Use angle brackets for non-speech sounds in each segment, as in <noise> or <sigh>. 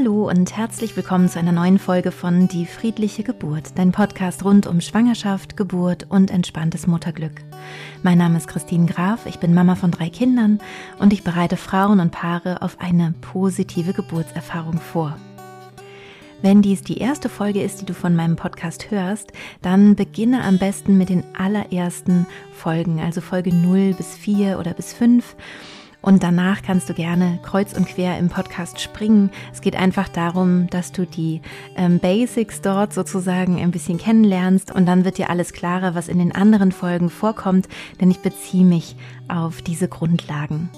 Hallo und herzlich willkommen zu einer neuen Folge von Die friedliche Geburt, dein Podcast rund um Schwangerschaft, Geburt und entspanntes Mutterglück. Mein Name ist Christine Graf, ich bin Mama von drei Kindern und ich bereite Frauen und Paare auf eine positive Geburtserfahrung vor. Wenn dies die erste Folge ist, die du von meinem Podcast hörst, dann beginne am besten mit den allerersten Folgen, also Folge 0 bis 4 oder bis 5 und danach kannst du gerne kreuz und quer im Podcast springen. Es geht einfach darum, dass du die ähm, Basics dort sozusagen ein bisschen kennenlernst und dann wird dir alles klarer, was in den anderen Folgen vorkommt, denn ich beziehe mich auf diese Grundlagen.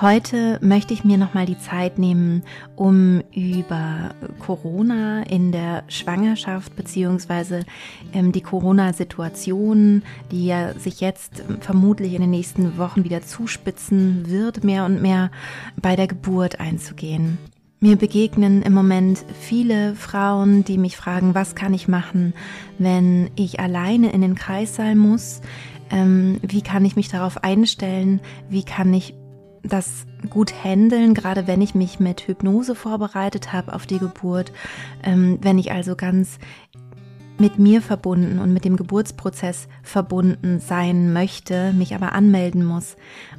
Heute möchte ich mir nochmal die Zeit nehmen, um über Corona in der Schwangerschaft beziehungsweise ähm, die Corona-Situation, die ja sich jetzt vermutlich in den nächsten Wochen wieder zuspitzen wird, mehr und mehr bei der Geburt einzugehen. Mir begegnen im Moment viele Frauen, die mich fragen, was kann ich machen, wenn ich alleine in den Kreissaal muss? Ähm, wie kann ich mich darauf einstellen? Wie kann ich das gut handeln, gerade wenn ich mich mit Hypnose vorbereitet habe auf die Geburt, ähm, wenn ich also ganz mit mir verbunden und mit dem Geburtsprozess verbunden sein möchte, mich aber anmelden muss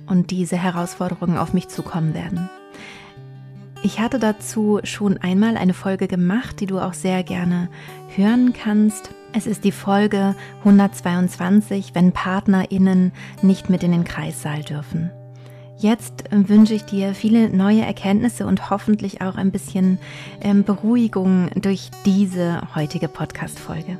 und diese Herausforderungen auf mich zukommen werden. Ich hatte dazu schon einmal eine Folge gemacht, die du auch sehr gerne hören kannst. Es ist die Folge 122, wenn PartnerInnen nicht mit in den Kreissaal dürfen. Jetzt äh, wünsche ich dir viele neue Erkenntnisse und hoffentlich auch ein bisschen ähm, Beruhigung durch diese heutige Podcast-Folge.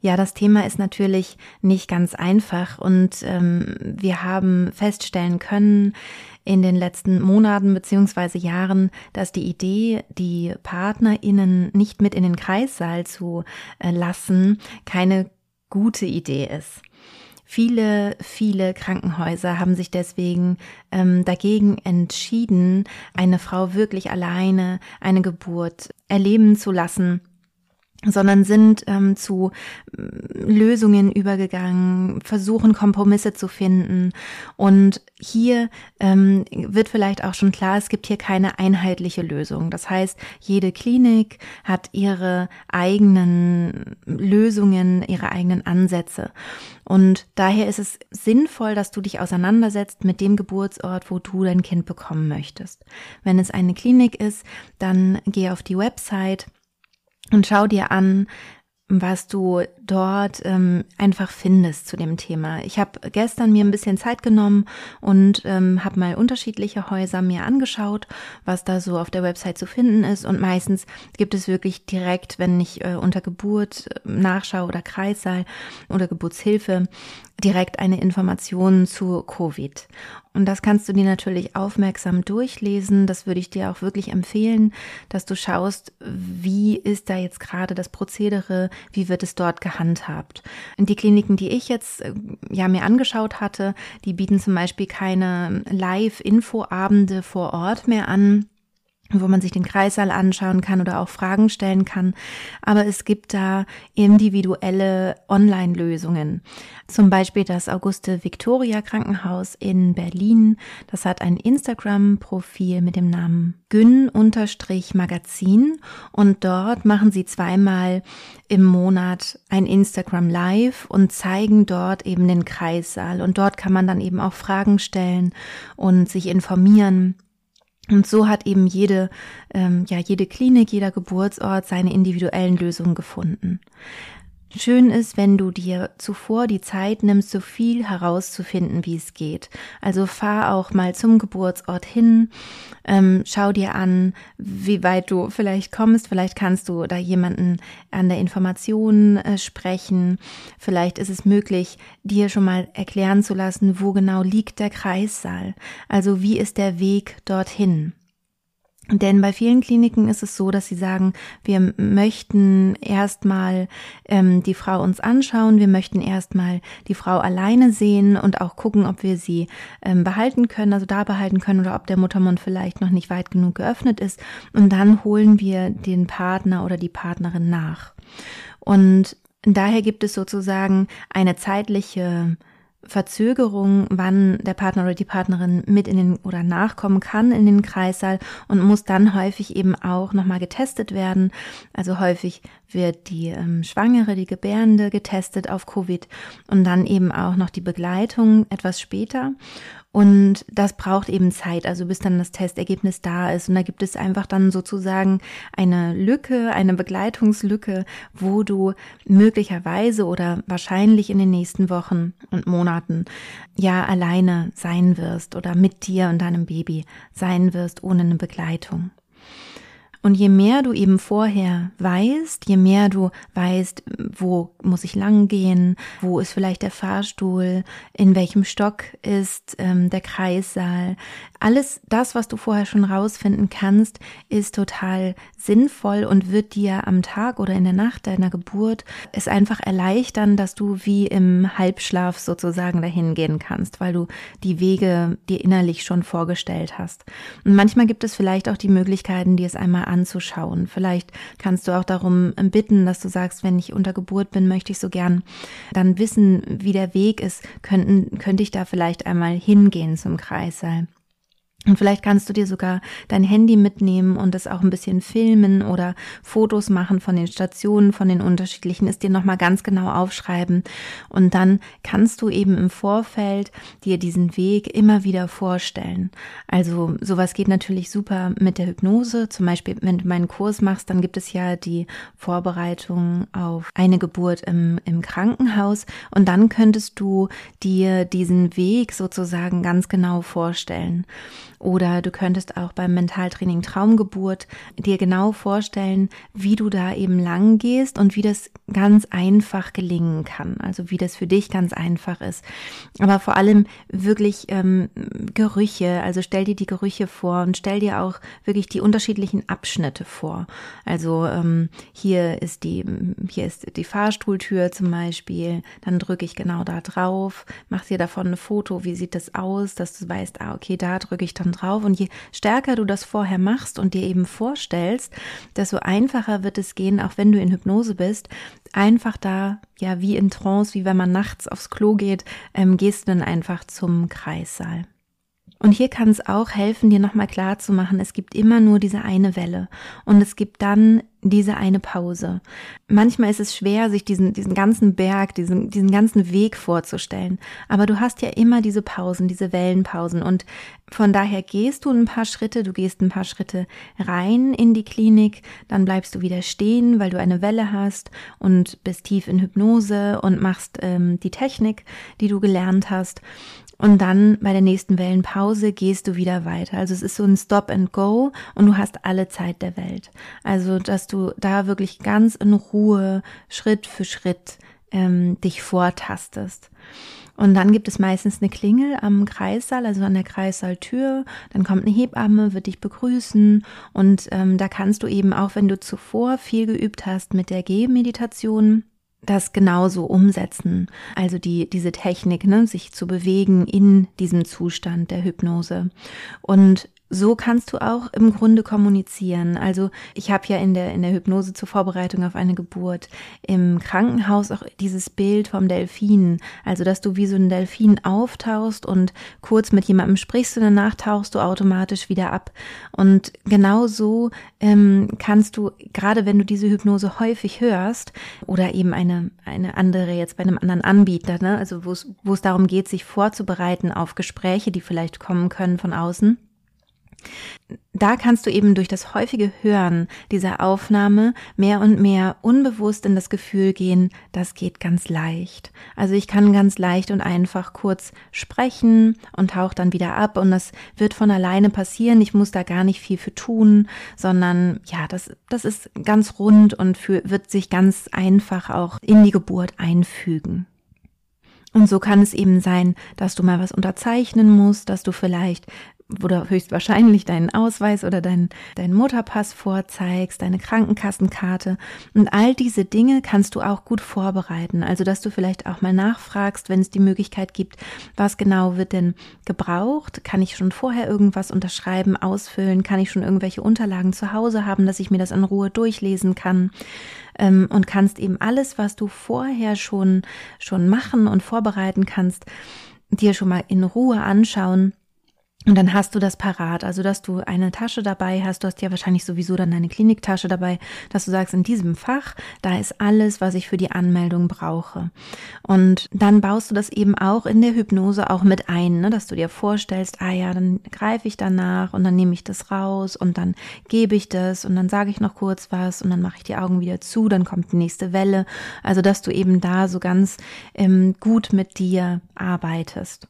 Ja, das Thema ist natürlich nicht ganz einfach und ähm, wir haben feststellen können in den letzten Monaten beziehungsweise Jahren, dass die Idee, die PartnerInnen nicht mit in den Kreissaal zu äh, lassen, keine gute Idee ist. Viele, viele Krankenhäuser haben sich deswegen ähm, dagegen entschieden, eine Frau wirklich alleine eine Geburt erleben zu lassen sondern sind ähm, zu äh, Lösungen übergegangen, versuchen Kompromisse zu finden. Und hier ähm, wird vielleicht auch schon klar, es gibt hier keine einheitliche Lösung. Das heißt, jede Klinik hat ihre eigenen Lösungen, ihre eigenen Ansätze. Und daher ist es sinnvoll, dass du dich auseinandersetzt mit dem Geburtsort, wo du dein Kind bekommen möchtest. Wenn es eine Klinik ist, dann geh auf die Website und schau dir an, was du dort ähm, einfach findest zu dem Thema. Ich habe gestern mir ein bisschen Zeit genommen und ähm, habe mal unterschiedliche Häuser mir angeschaut, was da so auf der Website zu finden ist. Und meistens gibt es wirklich direkt, wenn ich äh, unter Geburt äh, nachschaue oder Kreissaal oder Geburtshilfe, direkt eine Information zu Covid. Und das kannst du dir natürlich aufmerksam durchlesen. Das würde ich dir auch wirklich empfehlen, dass du schaust, wie ist da jetzt gerade das Prozedere, wie wird es dort gehandhabt. Und die Kliniken, die ich jetzt äh, ja mir angeschaut hatte, die bieten zum Beispiel keine Live-Info-Abende vor Ort mehr an wo man sich den Kreissaal anschauen kann oder auch Fragen stellen kann. Aber es gibt da individuelle Online-Lösungen. Zum Beispiel das Auguste Victoria Krankenhaus in Berlin. Das hat ein Instagram-Profil mit dem Namen Gün-Magazin und dort machen sie zweimal im Monat ein Instagram Live und zeigen dort eben den Kreissaal und dort kann man dann eben auch Fragen stellen und sich informieren und so hat eben jede, ähm, ja, jede Klinik, jeder Geburtsort seine individuellen Lösungen gefunden. Schön ist, wenn du dir zuvor die Zeit nimmst, so viel herauszufinden, wie es geht. Also fahr auch mal zum Geburtsort hin, ähm, schau dir an, wie weit du vielleicht kommst. Vielleicht kannst du da jemanden an der Information äh, sprechen. Vielleicht ist es möglich, dir schon mal erklären zu lassen, wo genau liegt der Kreissaal. Also wie ist der Weg dorthin? Denn bei vielen Kliniken ist es so, dass sie sagen, wir möchten erstmal ähm, die Frau uns anschauen, wir möchten erstmal die Frau alleine sehen und auch gucken, ob wir sie ähm, behalten können, also da behalten können oder ob der Muttermund vielleicht noch nicht weit genug geöffnet ist. Und dann holen wir den Partner oder die Partnerin nach. Und daher gibt es sozusagen eine zeitliche Verzögerung, wann der Partner oder die Partnerin mit in den oder nachkommen kann in den Kreissaal und muss dann häufig eben auch nochmal getestet werden. Also häufig wird die ähm, Schwangere, die Gebärende getestet auf Covid und dann eben auch noch die Begleitung etwas später. Und das braucht eben Zeit, also bis dann das Testergebnis da ist. Und da gibt es einfach dann sozusagen eine Lücke, eine Begleitungslücke, wo du möglicherweise oder wahrscheinlich in den nächsten Wochen und Monaten ja alleine sein wirst oder mit dir und deinem Baby sein wirst ohne eine Begleitung. Und je mehr du eben vorher weißt, je mehr du weißt, wo muss ich lang gehen, wo ist vielleicht der Fahrstuhl, in welchem Stock ist ähm, der Kreissaal, alles das, was du vorher schon rausfinden kannst, ist total sinnvoll und wird dir am Tag oder in der Nacht deiner Geburt es einfach erleichtern, dass du wie im Halbschlaf sozusagen dahin gehen kannst, weil du die Wege dir innerlich schon vorgestellt hast. Und manchmal gibt es vielleicht auch die Möglichkeiten, dir es einmal anzuschauen. Vielleicht kannst du auch darum bitten, dass du sagst, wenn ich unter Geburt bin, möchte ich so gern dann wissen, wie der Weg ist, könnten, könnte ich da vielleicht einmal hingehen zum Kreissaal. Und vielleicht kannst du dir sogar dein Handy mitnehmen und es auch ein bisschen filmen oder Fotos machen von den Stationen, von den unterschiedlichen, es dir nochmal ganz genau aufschreiben. Und dann kannst du eben im Vorfeld dir diesen Weg immer wieder vorstellen. Also sowas geht natürlich super mit der Hypnose. Zum Beispiel, wenn du meinen Kurs machst, dann gibt es ja die Vorbereitung auf eine Geburt im, im Krankenhaus. Und dann könntest du dir diesen Weg sozusagen ganz genau vorstellen. Oder du könntest auch beim Mentaltraining Traumgeburt dir genau vorstellen, wie du da eben lang gehst und wie das ganz einfach gelingen kann. Also wie das für dich ganz einfach ist. Aber vor allem wirklich ähm, Gerüche. Also stell dir die Gerüche vor und stell dir auch wirklich die unterschiedlichen Abschnitte vor. Also ähm, hier ist die, hier ist die Fahrstuhltür zum Beispiel. Dann drücke ich genau da drauf, mach dir davon ein Foto. Wie sieht das aus, dass du weißt, ah, okay, da drücke ich dann drauf. Und je stärker du das vorher machst und dir eben vorstellst, desto einfacher wird es gehen, auch wenn du in Hypnose bist, einfach da, ja, wie in Trance, wie wenn man nachts aufs Klo geht, ähm, gehst du dann einfach zum Kreissaal. Und hier kann es auch helfen, dir nochmal klar zu machen, es gibt immer nur diese eine Welle und es gibt dann diese eine Pause. Manchmal ist es schwer, sich diesen, diesen ganzen Berg, diesen, diesen ganzen Weg vorzustellen. Aber du hast ja immer diese Pausen, diese Wellenpausen. Und von daher gehst du ein paar Schritte, du gehst ein paar Schritte rein in die Klinik, dann bleibst du wieder stehen, weil du eine Welle hast und bist tief in Hypnose und machst ähm, die Technik, die du gelernt hast. Und dann bei der nächsten Wellenpause gehst du wieder weiter. Also es ist so ein Stop and Go und du hast alle Zeit der Welt. Also, dass du da wirklich ganz in Ruhe Schritt für Schritt ähm, dich vortastest. Und dann gibt es meistens eine Klingel am Kreissaal, also an der Kreissaaltür. Dann kommt eine Hebamme, wird dich begrüßen. Und ähm, da kannst du eben auch, wenn du zuvor viel geübt hast mit der Gehmeditation, das genauso umsetzen. Also die, diese Technik, ne, sich zu bewegen in diesem Zustand der Hypnose. Und so kannst du auch im Grunde kommunizieren. Also ich habe ja in der in der Hypnose zur Vorbereitung auf eine Geburt im Krankenhaus auch dieses Bild vom Delfin, also dass du wie so ein Delfin auftauchst und kurz mit jemandem sprichst und danach tauchst du automatisch wieder ab. Und genau so ähm, kannst du gerade wenn du diese Hypnose häufig hörst oder eben eine eine andere jetzt bei einem anderen Anbieter, ne, also wo es wo es darum geht, sich vorzubereiten auf Gespräche, die vielleicht kommen können von außen da kannst du eben durch das häufige Hören dieser Aufnahme mehr und mehr unbewusst in das Gefühl gehen, das geht ganz leicht. Also ich kann ganz leicht und einfach kurz sprechen und tauche dann wieder ab und das wird von alleine passieren. Ich muss da gar nicht viel für tun, sondern ja, das, das ist ganz rund und für, wird sich ganz einfach auch in die Geburt einfügen. Und so kann es eben sein, dass du mal was unterzeichnen musst, dass du vielleicht oder höchstwahrscheinlich deinen Ausweis oder deinen dein Mutterpass vorzeigst, deine Krankenkassenkarte. Und all diese Dinge kannst du auch gut vorbereiten. Also, dass du vielleicht auch mal nachfragst, wenn es die Möglichkeit gibt, was genau wird denn gebraucht? Kann ich schon vorher irgendwas unterschreiben, ausfüllen? Kann ich schon irgendwelche Unterlagen zu Hause haben, dass ich mir das in Ruhe durchlesen kann? Ähm, und kannst eben alles, was du vorher schon, schon machen und vorbereiten kannst, dir schon mal in Ruhe anschauen und dann hast du das parat, also dass du eine Tasche dabei hast, du hast ja wahrscheinlich sowieso dann deine Kliniktasche dabei, dass du sagst, in diesem Fach, da ist alles, was ich für die Anmeldung brauche. Und dann baust du das eben auch in der Hypnose auch mit ein, ne? dass du dir vorstellst, ah ja, dann greife ich danach und dann nehme ich das raus und dann gebe ich das und dann sage ich noch kurz was und dann mache ich die Augen wieder zu, dann kommt die nächste Welle. Also dass du eben da so ganz ähm, gut mit dir arbeitest.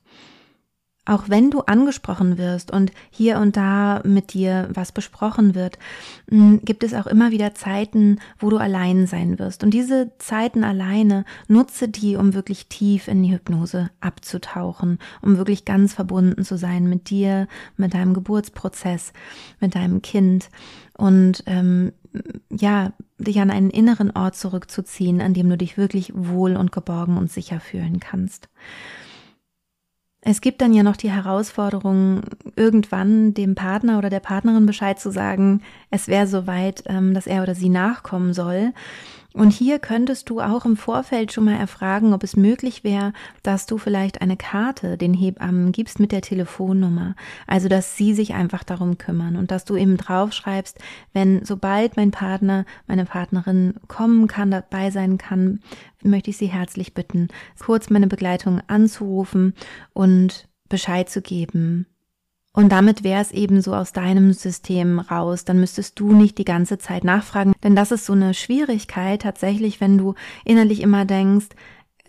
Auch wenn du angesprochen wirst und hier und da mit dir was besprochen wird, mm, gibt es auch immer wieder Zeiten, wo du allein sein wirst. Und diese Zeiten alleine nutze die, um wirklich tief in die Hypnose abzutauchen, um wirklich ganz verbunden zu sein mit dir, mit deinem Geburtsprozess, mit deinem Kind und ähm, ja, dich an einen inneren Ort zurückzuziehen, an dem du dich wirklich wohl und geborgen und sicher fühlen kannst. Es gibt dann ja noch die Herausforderung, irgendwann dem Partner oder der Partnerin Bescheid zu sagen, es wäre soweit, ähm, dass er oder sie nachkommen soll. Und hier könntest du auch im Vorfeld schon mal erfragen, ob es möglich wäre, dass du vielleicht eine Karte den Hebammen gibst mit der Telefonnummer. Also, dass sie sich einfach darum kümmern und dass du eben draufschreibst, wenn sobald mein Partner, meine Partnerin kommen kann, dabei sein kann, möchte ich sie herzlich bitten, kurz meine Begleitung anzurufen und Bescheid zu geben, und damit wäre es eben so aus deinem System raus. Dann müsstest du nicht die ganze Zeit nachfragen. Denn das ist so eine Schwierigkeit tatsächlich, wenn du innerlich immer denkst,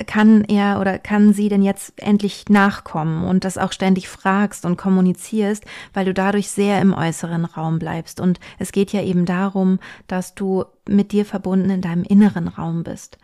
kann er oder kann sie denn jetzt endlich nachkommen und das auch ständig fragst und kommunizierst, weil du dadurch sehr im äußeren Raum bleibst. Und es geht ja eben darum, dass du mit dir verbunden in deinem inneren Raum bist.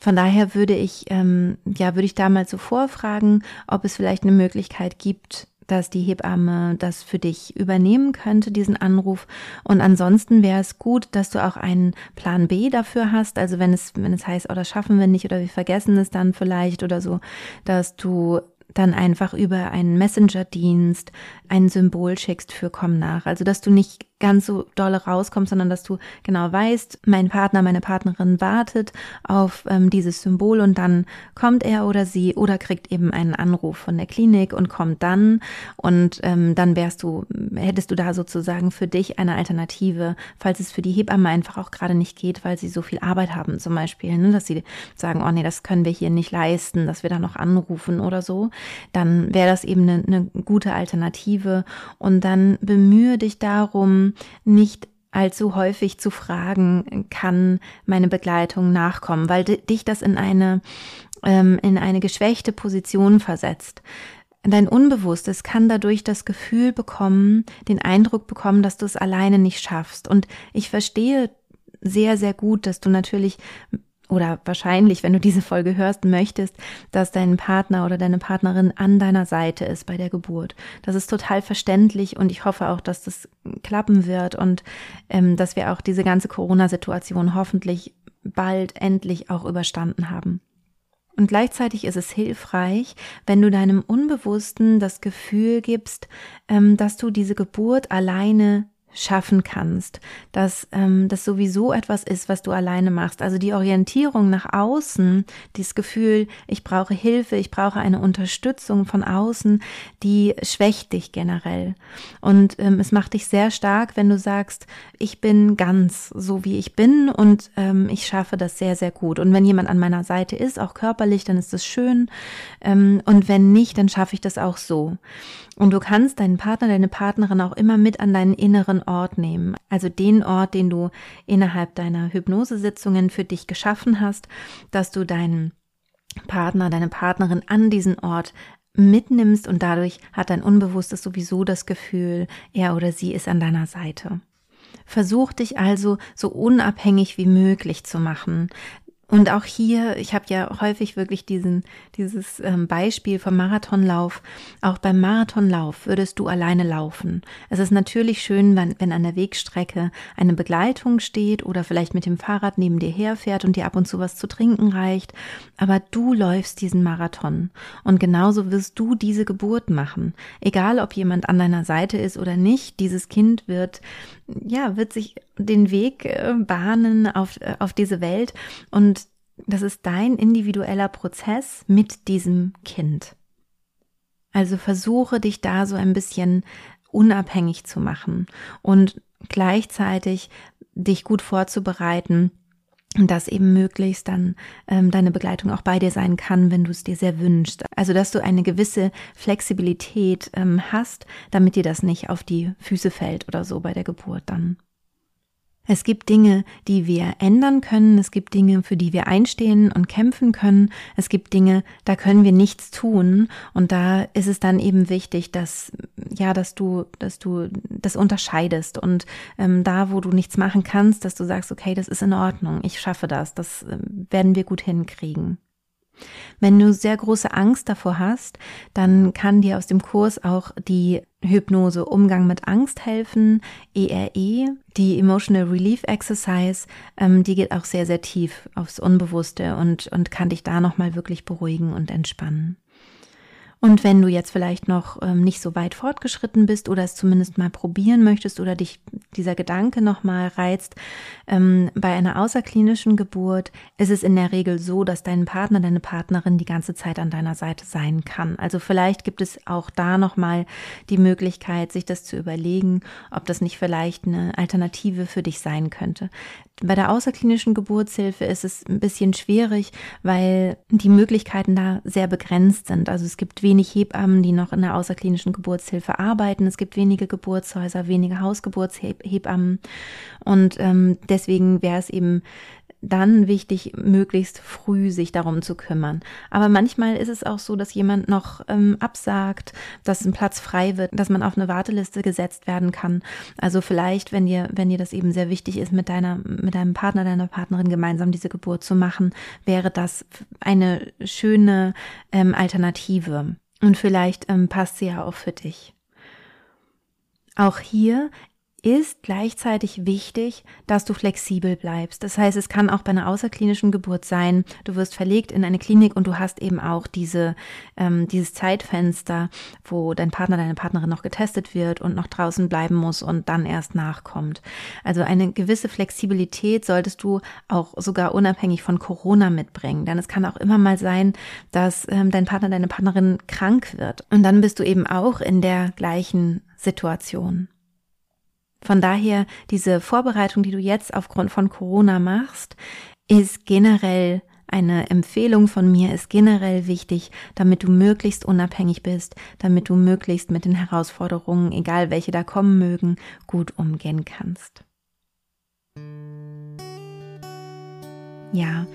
Von daher würde ich, ähm, ja, würde ich da mal so vorfragen, ob es vielleicht eine Möglichkeit gibt, dass die Hebamme das für dich übernehmen könnte, diesen Anruf. Und ansonsten wäre es gut, dass du auch einen Plan B dafür hast. Also wenn es, wenn es heißt, oh, das schaffen wir nicht oder wir vergessen es dann vielleicht oder so, dass du dann einfach über einen Messenger-Dienst ein Symbol schickst für komm nach. Also dass du nicht ganz so dolle rauskommst, sondern dass du genau weißt, mein Partner, meine Partnerin wartet auf ähm, dieses Symbol und dann kommt er oder sie oder kriegt eben einen Anruf von der Klinik und kommt dann und ähm, dann wärst du, hättest du da sozusagen für dich eine Alternative, falls es für die Hebamme einfach auch gerade nicht geht, weil sie so viel Arbeit haben zum Beispiel, ne, dass sie sagen, oh nee, das können wir hier nicht leisten, dass wir da noch anrufen oder so, dann wäre das eben eine, eine gute Alternative. Und dann bemühe dich darum, nicht allzu häufig zu fragen, kann meine Begleitung nachkommen, weil dich das in eine, ähm, in eine geschwächte Position versetzt. Dein Unbewusstes kann dadurch das Gefühl bekommen, den Eindruck bekommen, dass du es alleine nicht schaffst. Und ich verstehe sehr, sehr gut, dass du natürlich oder wahrscheinlich, wenn du diese Folge hörst, möchtest, dass dein Partner oder deine Partnerin an deiner Seite ist bei der Geburt. Das ist total verständlich und ich hoffe auch, dass das klappen wird und ähm, dass wir auch diese ganze Corona-Situation hoffentlich bald endlich auch überstanden haben. Und gleichzeitig ist es hilfreich, wenn du deinem Unbewussten das Gefühl gibst, ähm, dass du diese Geburt alleine schaffen kannst, dass ähm, das sowieso etwas ist, was du alleine machst. Also die Orientierung nach außen, dieses Gefühl, ich brauche Hilfe, ich brauche eine Unterstützung von außen, die schwächt dich generell. Und ähm, es macht dich sehr stark, wenn du sagst, ich bin ganz so wie ich bin und ähm, ich schaffe das sehr, sehr gut. Und wenn jemand an meiner Seite ist, auch körperlich, dann ist das schön. Ähm, und wenn nicht, dann schaffe ich das auch so. Und du kannst deinen Partner, deine Partnerin auch immer mit an deinen inneren Ort nehmen. Also den Ort, den du innerhalb deiner Hypnosesitzungen für dich geschaffen hast, dass du deinen Partner, deine Partnerin an diesen Ort mitnimmst und dadurch hat dein Unbewusstes sowieso das Gefühl, er oder sie ist an deiner Seite. Versuch dich also so unabhängig wie möglich zu machen Und auch hier, ich habe ja häufig wirklich diesen, dieses ähm, Beispiel vom Marathonlauf. Auch beim Marathonlauf würdest du alleine laufen. Es ist natürlich schön, wenn, wenn an der Wegstrecke eine Begleitung steht oder vielleicht mit dem Fahrrad neben dir herfährt und dir ab und zu was zu trinken reicht. Aber du läufst diesen Marathon. Und genauso wirst du diese Geburt machen. Egal, ob jemand an deiner Seite ist oder nicht, dieses Kind wird, ja, wird sich den Weg äh, bahnen auf, äh, auf diese Welt und das ist dein individueller Prozess mit diesem Kind. Also versuche dich da so ein bisschen unabhängig zu machen und gleichzeitig dich gut vorzubereiten, dass eben möglichst dann ähm, deine Begleitung auch bei dir sein kann, wenn du es dir sehr wünschst. Also dass du eine gewisse Flexibilität ähm, hast, damit dir das nicht auf die Füße fällt oder so bei der Geburt dann. Es gibt Dinge, die wir ändern können. Es gibt Dinge, für die wir einstehen und kämpfen können. Es gibt Dinge, da können wir nichts tun. Und da ist es dann eben wichtig, dass, ja, dass du, dass du das unterscheidest und ähm, da, wo du nichts machen kannst, dass du sagst, okay, das ist in Ordnung. Ich schaffe das. Das äh, werden wir gut hinkriegen. Wenn du sehr große Angst davor hast, dann kann dir aus dem Kurs auch die Hypnose Umgang mit Angst helfen, ERE, e, die Emotional Relief Exercise, ähm, die geht auch sehr, sehr tief aufs Unbewusste und, und kann dich da nochmal wirklich beruhigen und entspannen. Und wenn du jetzt vielleicht noch ähm, nicht so weit fortgeschritten bist oder es zumindest mal probieren möchtest oder dich dieser Gedanke nochmal reizt, ähm, bei einer außerklinischen Geburt ist es in der Regel so, dass dein Partner, deine Partnerin die ganze Zeit an deiner Seite sein kann. Also vielleicht gibt es auch da nochmal die Möglichkeit, sich das zu überlegen, ob das nicht vielleicht eine Alternative für dich sein könnte. Bei der außerklinischen Geburtshilfe ist es ein bisschen schwierig, weil die Möglichkeiten da sehr begrenzt sind. Also es gibt wenig Hebammen, die noch in der außerklinischen Geburtshilfe arbeiten. Es gibt wenige Geburtshäuser, wenige Hausgeburtshebammen. Und ähm, deswegen wäre es eben dann wichtig, möglichst früh sich darum zu kümmern. Aber manchmal ist es auch so, dass jemand noch ähm, absagt, dass ein Platz frei wird, dass man auf eine Warteliste gesetzt werden kann. Also vielleicht, wenn dir, wenn dir das eben sehr wichtig ist, mit deiner, mit deinem Partner, deiner Partnerin gemeinsam diese Geburt zu machen, wäre das eine schöne ähm, Alternative. Und vielleicht ähm, passt sie ja auch für dich. Auch hier ist gleichzeitig wichtig, dass du flexibel bleibst. Das heißt, es kann auch bei einer außerklinischen Geburt sein, du wirst verlegt in eine Klinik und du hast eben auch diese, ähm, dieses Zeitfenster, wo dein Partner, deine Partnerin noch getestet wird und noch draußen bleiben muss und dann erst nachkommt. Also eine gewisse Flexibilität solltest du auch sogar unabhängig von Corona mitbringen. Denn es kann auch immer mal sein, dass ähm, dein Partner, deine Partnerin krank wird. Und dann bist du eben auch in der gleichen Situation. Von daher, diese Vorbereitung, die du jetzt aufgrund von Corona machst, ist generell eine Empfehlung von mir ist generell wichtig, damit du möglichst unabhängig bist, damit du möglichst mit den Herausforderungen, egal welche da kommen mögen, gut umgehen kannst. Ja,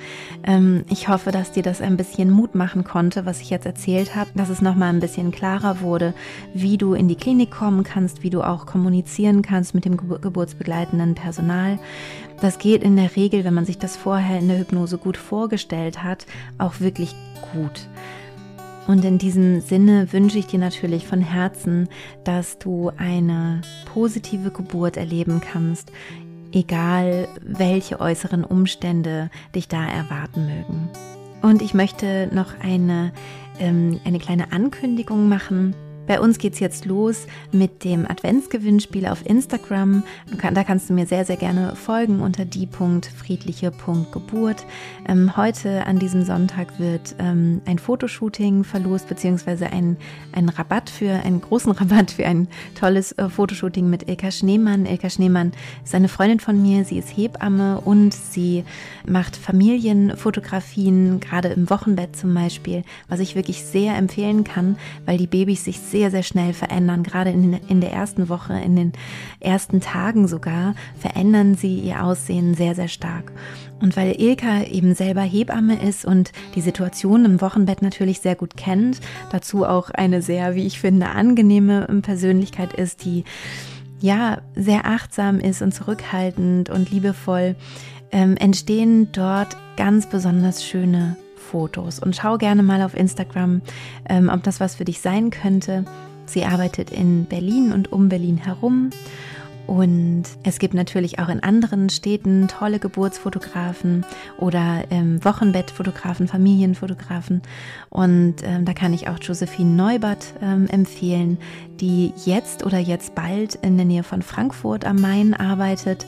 ähm, ich hoffe, dass dir das ein bisschen Mut machen konnte, was ich jetzt erzählt habe, dass es nochmal ein bisschen klarer wurde, wie du in die Klinik kommen kannst, wie du auch kommunizieren kannst mit dem geburtsbegleitenden Personal. Das geht in der Regel, wenn man sich das vorher in der Hypnose gut vorgestellt hat, auch wirklich gut. Und in diesem Sinne wünsche ich dir natürlich von Herzen, dass du eine positive Geburt erleben kannst, egal welche äußeren Umstände dich da erwarten mögen. Und ich möchte noch eine, ähm, eine kleine Ankündigung machen. Bei uns geht's jetzt los mit dem Adventsgewinnspiel auf Instagram. Da kannst du mir sehr, sehr gerne folgen unter die.friedliche.geburt. Ähm, heute an diesem Sonntag wird ähm, ein Fotoshooting verlost, beziehungsweise ein, ein Rabatt für, einen großen <laughs> Rabatt für ein tolles äh, Fotoshooting mit Ilka Schneemann. Ilka Schneemann ist eine Freundin von mir, sie ist Hebamme und sie macht Familienfotografien, gerade im Wochenbett zum Beispiel, was ich wirklich sehr empfehlen kann, weil die Babys sich sehr, sehr schnell verändern. Gerade in, in der ersten Woche, in den ersten Tagen sogar, verändern sie ihr Aussehen sehr, sehr stark. Und weil Ilka eben selber Hebamme ist und die Situation im Wochenbett natürlich sehr gut kennt, dazu auch eine sehr, wie ich finde, angenehme Persönlichkeit ist, die ja sehr achtsam ist und zurückhaltend und liebevoll, ähm, entstehen dort ganz besonders schöne Fotos. Und schau gerne mal auf Instagram, ähm, ob das was für dich sein könnte. Sie arbeitet in Berlin und um Berlin herum. Und es gibt natürlich auch in anderen Städten tolle Geburtsfotografen oder ähm, Wochenbettfotografen, Familienfotografen. Und ähm, da kann ich auch Josephine Neubert ähm, empfehlen, die jetzt oder jetzt bald in der Nähe von Frankfurt am Main arbeitet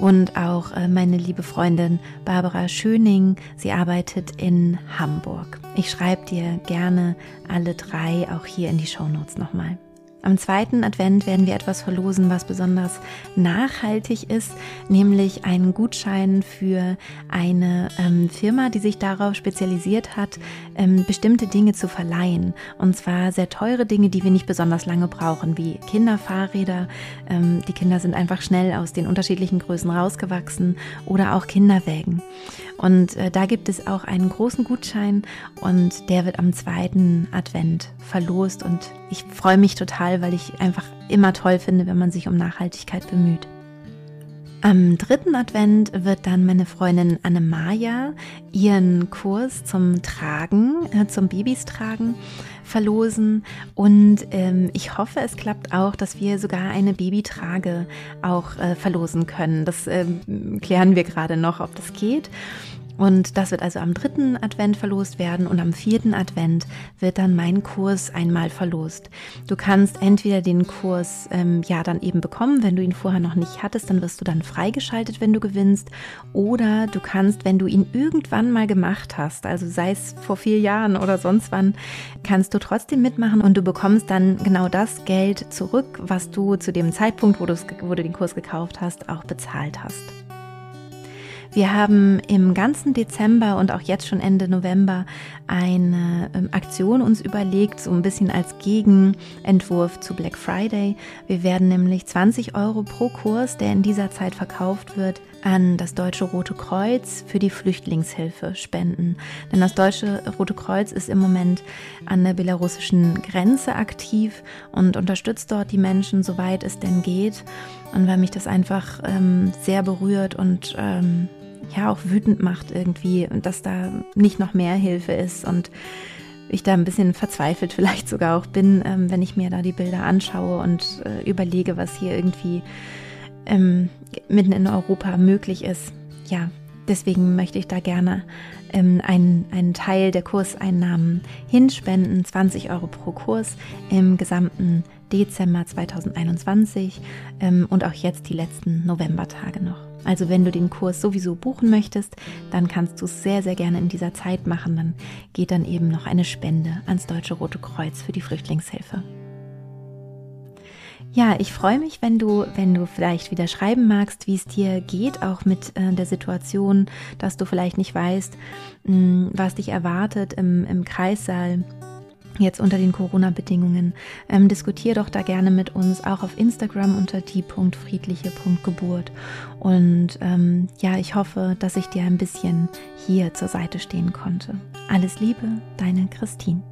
und auch äh, meine liebe Freundin Barbara Schöning. Sie arbeitet in Hamburg. Ich schreibe dir gerne alle drei auch hier in die Shownotes nochmal. Am zweiten Advent werden wir etwas verlosen, was besonders nachhaltig ist, nämlich einen Gutschein für eine ähm, Firma, die sich darauf spezialisiert hat, ähm, bestimmte Dinge zu verleihen. Und zwar sehr teure Dinge, die wir nicht besonders lange brauchen, wie Kinderfahrräder. Ähm, die Kinder sind einfach schnell aus den unterschiedlichen Größen rausgewachsen oder auch Kinderwägen. Und äh, da gibt es auch einen großen Gutschein und der wird am zweiten Advent verlost. Und ich freue mich total, weil ich einfach immer toll finde, wenn man sich um Nachhaltigkeit bemüht. Am dritten Advent wird dann meine Freundin Anne-Maja ihren Kurs zum Tragen, äh, zum Babys tragen, verlosen. Und ähm, ich hoffe, es klappt auch, dass wir sogar eine Babytrage auch äh, verlosen können. Das ähm, klären wir gerade noch, ob das geht. Und das wird also am dritten Advent verlost werden und am vierten Advent wird dann mein Kurs einmal verlost. Du kannst entweder den Kurs ähm, ja dann eben bekommen, wenn du ihn vorher noch nicht hattest, dann wirst du dann freigeschaltet, wenn du gewinnst. Oder du kannst, wenn du ihn irgendwann mal gemacht hast, also sei es vor vier Jahren oder sonst wann, kannst du trotzdem mitmachen und du bekommst dann genau das Geld zurück, was du zu dem Zeitpunkt, wo, wo du den Kurs gekauft hast, auch bezahlt hast. Wir haben im ganzen Dezember und auch jetzt schon Ende November eine ähm, Aktion uns überlegt, so ein bisschen als Gegenentwurf zu Black Friday. Wir werden nämlich 20 Euro pro Kurs, der in dieser Zeit verkauft wird, an das Deutsche Rote Kreuz für die Flüchtlingshilfe spenden. Denn das Deutsche Rote Kreuz ist im Moment an der belarussischen Grenze aktiv und unterstützt dort die Menschen, soweit es denn geht. Und weil mich das einfach ähm, sehr berührt und ähm, ja auch wütend macht irgendwie dass da nicht noch mehr Hilfe ist und ich da ein bisschen verzweifelt vielleicht sogar auch bin, ähm, wenn ich mir da die Bilder anschaue und äh, überlege, was hier irgendwie ähm, mitten in Europa möglich ist. Ja, deswegen möchte ich da gerne ähm, einen, einen Teil der Kurseinnahmen hinspenden, 20 Euro pro Kurs im gesamten Dezember 2021 ähm, und auch jetzt die letzten Novembertage noch. Also wenn du den Kurs sowieso buchen möchtest, dann kannst du es sehr, sehr gerne in dieser Zeit machen. Dann geht dann eben noch eine Spende ans Deutsche Rote Kreuz für die Flüchtlingshilfe. Ja, ich freue mich, wenn du, wenn du vielleicht wieder schreiben magst, wie es dir geht, auch mit äh, der Situation, dass du vielleicht nicht weißt, hm, was dich erwartet im, im Kreissaal jetzt unter den Corona-Bedingungen. Ähm, diskutier doch da gerne mit uns, auch auf Instagram unter die.friedliche.geburt. Und ähm, ja, ich hoffe, dass ich dir ein bisschen hier zur Seite stehen konnte. Alles Liebe, deine Christine.